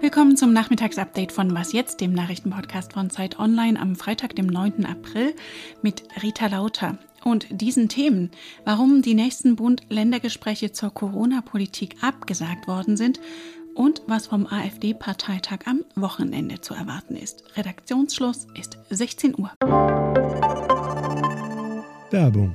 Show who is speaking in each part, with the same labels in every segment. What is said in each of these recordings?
Speaker 1: Willkommen zum Nachmittagsupdate von Was jetzt, dem Nachrichtenpodcast von Zeit Online am Freitag, dem 9. April mit Rita Lauter. Und diesen Themen, warum die nächsten Bund-Länder-Gespräche zur Corona-Politik abgesagt worden sind und was vom AfD-Parteitag am Wochenende zu erwarten ist. Redaktionsschluss ist 16 Uhr.
Speaker 2: Werbung.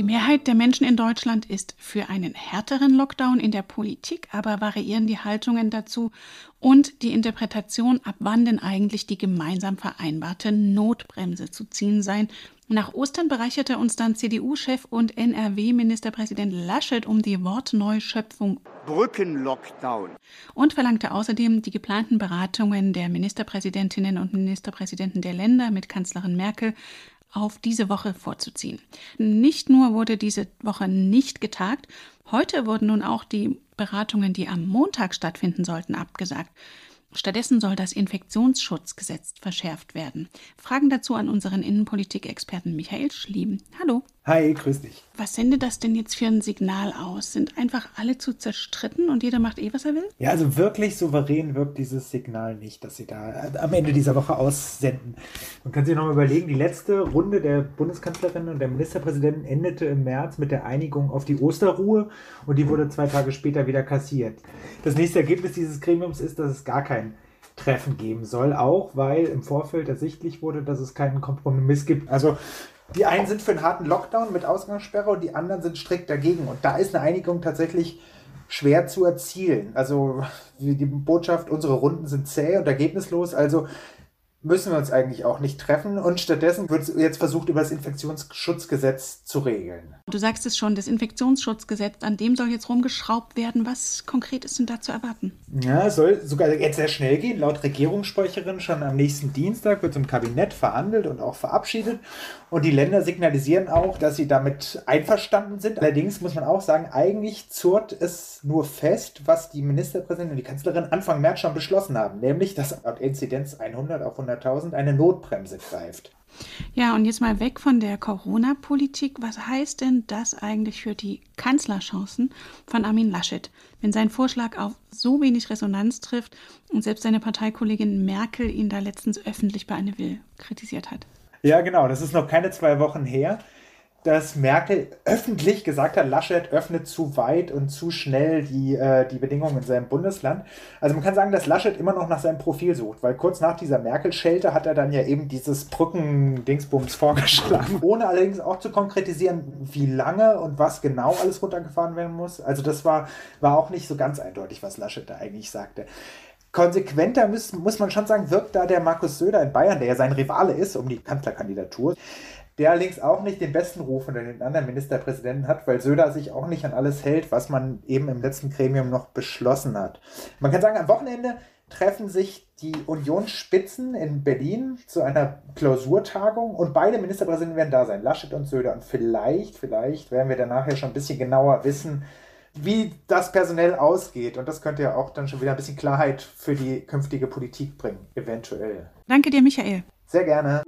Speaker 1: Die Mehrheit der Menschen in Deutschland ist für einen härteren Lockdown in der Politik, aber variieren die Haltungen dazu? Und die Interpretation, ab wann denn eigentlich die gemeinsam vereinbarte Notbremse zu ziehen sein. Nach Ostern bereicherte uns dann CDU-Chef und NRW-Ministerpräsident Laschet um die Wortneuschöpfung.
Speaker 3: Brückenlockdown.
Speaker 1: Und verlangte außerdem die geplanten Beratungen der Ministerpräsidentinnen und Ministerpräsidenten der Länder mit Kanzlerin Merkel auf diese Woche vorzuziehen. Nicht nur wurde diese Woche nicht getagt, heute wurden nun auch die Beratungen, die am Montag stattfinden sollten, abgesagt. Stattdessen soll das Infektionsschutzgesetz verschärft werden. Fragen dazu an unseren Innenpolitik-Experten Michael Schlieben. Hallo.
Speaker 4: Hi, grüß dich.
Speaker 1: Was sendet das denn jetzt für ein Signal aus? Sind einfach alle zu zerstritten und jeder macht eh, was er will?
Speaker 4: Ja, also wirklich souverän wirkt dieses Signal nicht, das sie da am Ende dieser Woche aussenden. Man kann sich nochmal überlegen, die letzte Runde der Bundeskanzlerin und der Ministerpräsidenten endete im März mit der Einigung auf die Osterruhe und die wurde zwei Tage später wieder kassiert. Das nächste Ergebnis dieses Gremiums ist, dass es gar kein Treffen geben soll, auch weil im Vorfeld ersichtlich wurde, dass es keinen Kompromiss gibt. Also die einen sind für einen harten Lockdown mit Ausgangssperre und die anderen sind strikt dagegen. Und da ist eine Einigung tatsächlich schwer zu erzielen. Also die Botschaft, unsere Runden sind zäh und ergebnislos. Also müssen wir uns eigentlich auch nicht treffen. Und stattdessen wird jetzt versucht, über das Infektionsschutzgesetz zu regeln.
Speaker 1: Du sagst es schon, das Infektionsschutzgesetz, an dem soll jetzt rumgeschraubt werden. Was konkret ist denn da zu erwarten?
Speaker 4: Ja, es soll sogar jetzt sehr schnell gehen. Laut Regierungssprecherin schon am nächsten Dienstag wird es im Kabinett verhandelt und auch verabschiedet. Und die Länder signalisieren auch, dass sie damit einverstanden sind. Allerdings muss man auch sagen, eigentlich zurrt es nur fest, was die Ministerpräsidentin und die Kanzlerin Anfang März schon beschlossen haben. Nämlich, dass laut Inzidenz 100 auf 100 100.000 eine Notbremse greift.
Speaker 1: Ja, und jetzt mal weg von der Corona-Politik. Was heißt denn das eigentlich für die Kanzlerchancen von Armin Laschet, wenn sein Vorschlag auf so wenig Resonanz trifft und selbst seine Parteikollegin Merkel ihn da letztens öffentlich bei Anne Will kritisiert hat?
Speaker 4: Ja, genau. Das ist noch keine zwei Wochen her dass Merkel öffentlich gesagt hat, Laschet öffnet zu weit und zu schnell die, äh, die Bedingungen in seinem Bundesland. Also man kann sagen, dass Laschet immer noch nach seinem Profil sucht, weil kurz nach dieser Merkel-Schelte hat er dann ja eben dieses Brücken-Dingsbums vorgeschlagen, ohne allerdings auch zu konkretisieren, wie lange und was genau alles runtergefahren werden muss. Also das war, war auch nicht so ganz eindeutig, was Laschet da eigentlich sagte. Konsequenter muss, muss man schon sagen, wirkt da der Markus Söder in Bayern, der ja sein Rivale ist um die Kanzlerkandidatur der allerdings auch nicht den besten Ruf unter den anderen Ministerpräsidenten hat, weil Söder sich auch nicht an alles hält, was man eben im letzten Gremium noch beschlossen hat. Man kann sagen, am Wochenende treffen sich die Unionsspitzen in Berlin zu einer Klausurtagung und beide Ministerpräsidenten werden da sein, Laschet und Söder. Und vielleicht, vielleicht werden wir dann nachher schon ein bisschen genauer wissen, wie das personell ausgeht. Und das könnte ja auch dann schon wieder ein bisschen Klarheit für die künftige Politik bringen, eventuell.
Speaker 1: Danke dir, Michael.
Speaker 4: Sehr gerne.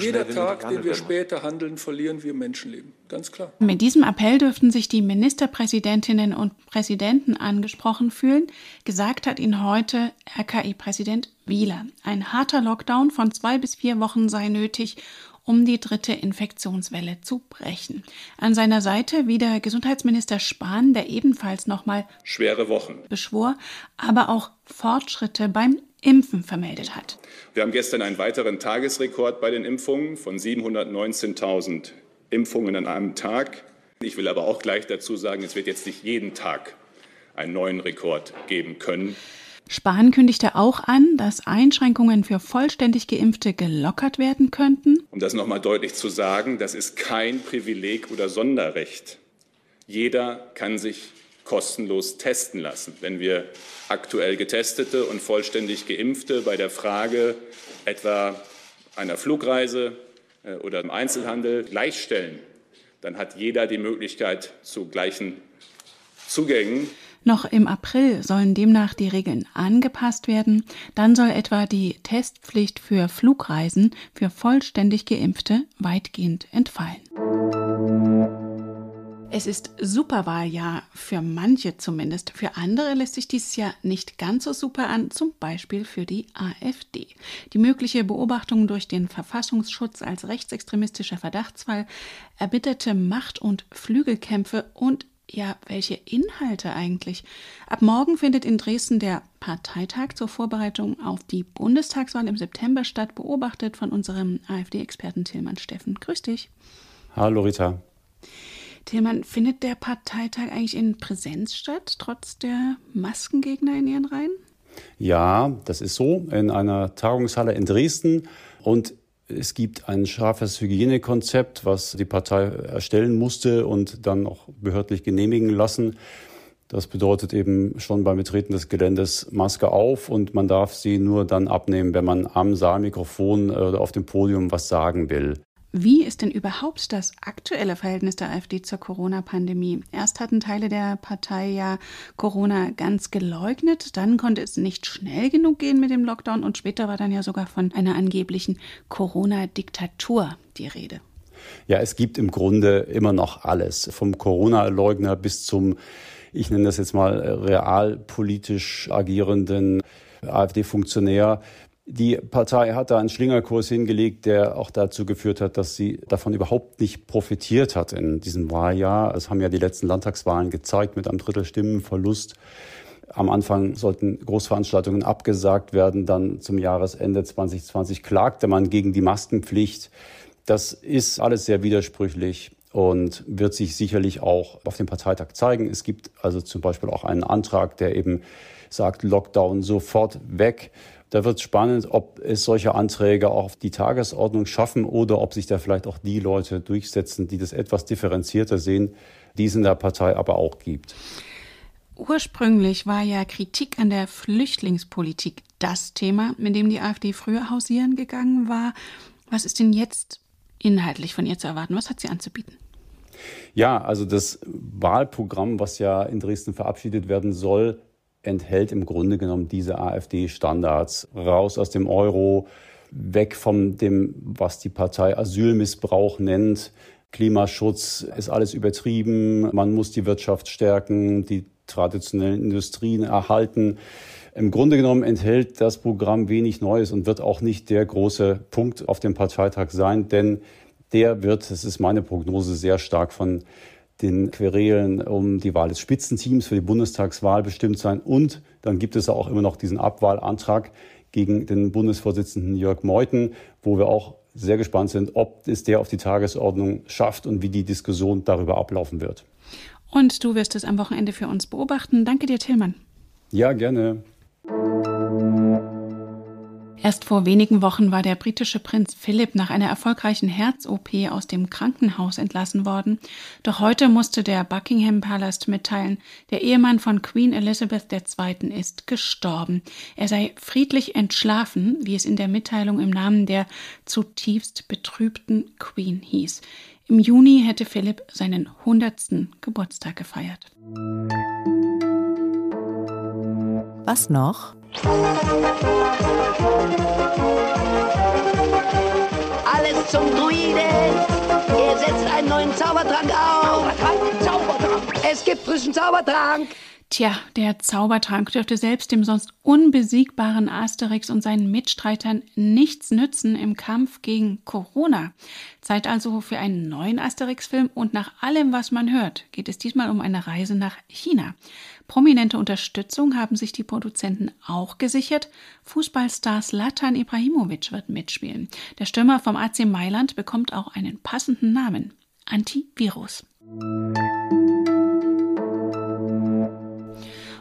Speaker 5: Jeder Tag, den wir später handeln, verlieren wir Menschenleben. Ganz klar.
Speaker 1: Mit diesem Appell dürften sich die Ministerpräsidentinnen und Präsidenten angesprochen fühlen. Gesagt hat ihn heute RKI-Präsident Wieler. Ein harter Lockdown von zwei bis vier Wochen sei nötig, um die dritte Infektionswelle zu brechen. An seiner Seite wieder Gesundheitsminister Spahn, der ebenfalls nochmal
Speaker 5: schwere Wochen
Speaker 1: beschwor, aber auch Fortschritte beim Impfen vermeldet hat.
Speaker 5: Wir haben gestern einen weiteren Tagesrekord bei den Impfungen von 719.000 Impfungen an einem Tag. Ich will aber auch gleich dazu sagen, es wird jetzt nicht jeden Tag einen neuen Rekord geben können.
Speaker 1: Spahn kündigte auch an, dass Einschränkungen für vollständig Geimpfte gelockert werden könnten.
Speaker 5: Um das noch mal deutlich zu sagen, das ist kein Privileg oder Sonderrecht jeder kann sich kostenlos testen lassen. Wenn wir aktuell Getestete und vollständig Geimpfte bei der Frage etwa einer Flugreise äh, oder im Einzelhandel gleichstellen, dann hat jeder die Möglichkeit zu gleichen Zugängen.
Speaker 1: Noch im April sollen demnach die Regeln angepasst werden. Dann soll etwa die Testpflicht für Flugreisen für vollständig Geimpfte weitgehend entfallen. Es ist Superwahljahr, für manche zumindest. Für andere lässt sich dieses Jahr nicht ganz so super an, zum Beispiel für die AfD. Die mögliche Beobachtung durch den Verfassungsschutz als rechtsextremistischer Verdachtsfall, erbitterte Macht- und Flügelkämpfe und ja, welche Inhalte eigentlich? Ab morgen findet in Dresden der Parteitag zur Vorbereitung auf die Bundestagswahl im September statt, beobachtet von unserem AfD-Experten Tillmann Steffen. Grüß dich.
Speaker 2: Hallo Rita.
Speaker 1: Tillmann, findet der Parteitag eigentlich in Präsenz statt, trotz der Maskengegner in Ihren Reihen?
Speaker 2: Ja, das ist so, in einer Tagungshalle in Dresden. Und es gibt ein scharfes Hygienekonzept, was die Partei erstellen musste und dann auch behördlich genehmigen lassen. Das bedeutet eben schon beim Betreten des Geländes Maske auf und man darf sie nur dann abnehmen, wenn man am Saalmikrofon oder auf dem Podium was sagen will.
Speaker 1: Wie ist denn überhaupt das aktuelle Verhältnis der AfD zur Corona-Pandemie? Erst hatten Teile der Partei ja Corona ganz geleugnet, dann konnte es nicht schnell genug gehen mit dem Lockdown und später war dann ja sogar von einer angeblichen Corona-Diktatur die Rede.
Speaker 2: Ja, es gibt im Grunde immer noch alles, vom Corona-Leugner bis zum, ich nenne das jetzt mal, realpolitisch agierenden AfD-Funktionär. Die Partei hat da einen Schlingerkurs hingelegt, der auch dazu geführt hat, dass sie davon überhaupt nicht profitiert hat in diesem Wahljahr. Es haben ja die letzten Landtagswahlen gezeigt mit einem Drittel Stimmenverlust. Am Anfang sollten Großveranstaltungen abgesagt werden. Dann zum Jahresende 2020 klagte man gegen die Maskenpflicht. Das ist alles sehr widersprüchlich und wird sich sicherlich auch auf dem Parteitag zeigen. Es gibt also zum Beispiel auch einen Antrag, der eben sagt, Lockdown sofort weg. Da wird es spannend, ob es solche Anträge auch auf die Tagesordnung schaffen oder ob sich da vielleicht auch die Leute durchsetzen, die das etwas differenzierter sehen, die es in der Partei aber auch gibt.
Speaker 1: Ursprünglich war ja Kritik an der Flüchtlingspolitik das Thema, mit dem die AfD früher hausieren gegangen war. Was ist denn jetzt inhaltlich von ihr zu erwarten? Was hat sie anzubieten?
Speaker 2: Ja, also das Wahlprogramm, was ja in Dresden verabschiedet werden soll, enthält im Grunde genommen diese AfD-Standards. Raus aus dem Euro, weg von dem, was die Partei Asylmissbrauch nennt. Klimaschutz ist alles übertrieben. Man muss die Wirtschaft stärken, die traditionellen Industrien erhalten. Im Grunde genommen enthält das Programm wenig Neues und wird auch nicht der große Punkt auf dem Parteitag sein, denn der wird, das ist meine Prognose, sehr stark von den Querelen um die Wahl des Spitzenteams für die Bundestagswahl bestimmt sein. Und dann gibt es auch immer noch diesen Abwahlantrag gegen den Bundesvorsitzenden Jörg Meuthen, wo wir auch sehr gespannt sind, ob es der auf die Tagesordnung schafft und wie die Diskussion darüber ablaufen wird.
Speaker 1: Und du wirst es am Wochenende für uns beobachten. Danke dir, Tillmann.
Speaker 2: Ja, gerne.
Speaker 1: Erst vor wenigen Wochen war der britische Prinz Philipp nach einer erfolgreichen Herz-OP aus dem Krankenhaus entlassen worden. Doch heute musste der Buckingham Palast mitteilen, der Ehemann von Queen Elizabeth II. ist gestorben. Er sei friedlich entschlafen, wie es in der Mitteilung im Namen der zutiefst betrübten Queen hieß. Im Juni hätte Philipp seinen hundertsten Geburtstag gefeiert.
Speaker 6: Was noch?
Speaker 7: Alles zum Druiden. Er setzt einen neuen Zaubertrank auf. Zaubertrank, Zaubertrank. Es gibt frischen Zaubertrank.
Speaker 1: Tja, der Zaubertrank dürfte selbst dem sonst unbesiegbaren Asterix und seinen Mitstreitern nichts nützen im Kampf gegen Corona. Zeit also für einen neuen Asterix-Film und nach allem, was man hört, geht es diesmal um eine Reise nach China. Prominente Unterstützung haben sich die Produzenten auch gesichert. Fußballstar Slatan Ibrahimovic wird mitspielen. Der Stürmer vom AC Mailand bekommt auch einen passenden Namen. Antivirus.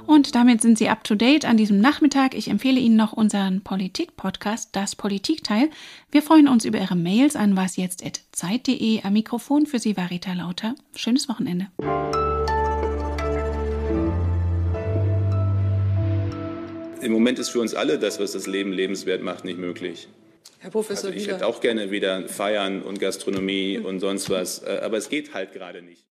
Speaker 1: Und damit sind Sie up to date an diesem Nachmittag. Ich empfehle Ihnen noch unseren Politik-Podcast, das Politikteil. Wir freuen uns über Ihre Mails an wasjetzt.zeit.de. Am Mikrofon für Sie Varita Lauter. Schönes Wochenende.
Speaker 5: Im Moment ist für uns alle das, was das Leben lebenswert macht, nicht möglich.
Speaker 8: Herr Professor
Speaker 5: also ich hätte auch gerne wieder Feiern und Gastronomie und sonst was, äh, aber es geht halt gerade nicht.